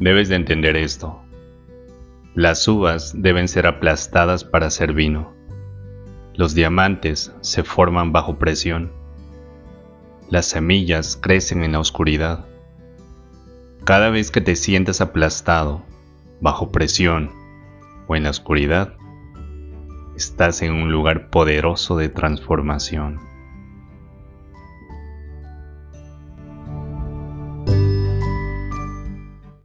Debes de entender esto. Las uvas deben ser aplastadas para hacer vino. Los diamantes se forman bajo presión. Las semillas crecen en la oscuridad. Cada vez que te sientas aplastado, bajo presión o en la oscuridad, estás en un lugar poderoso de transformación.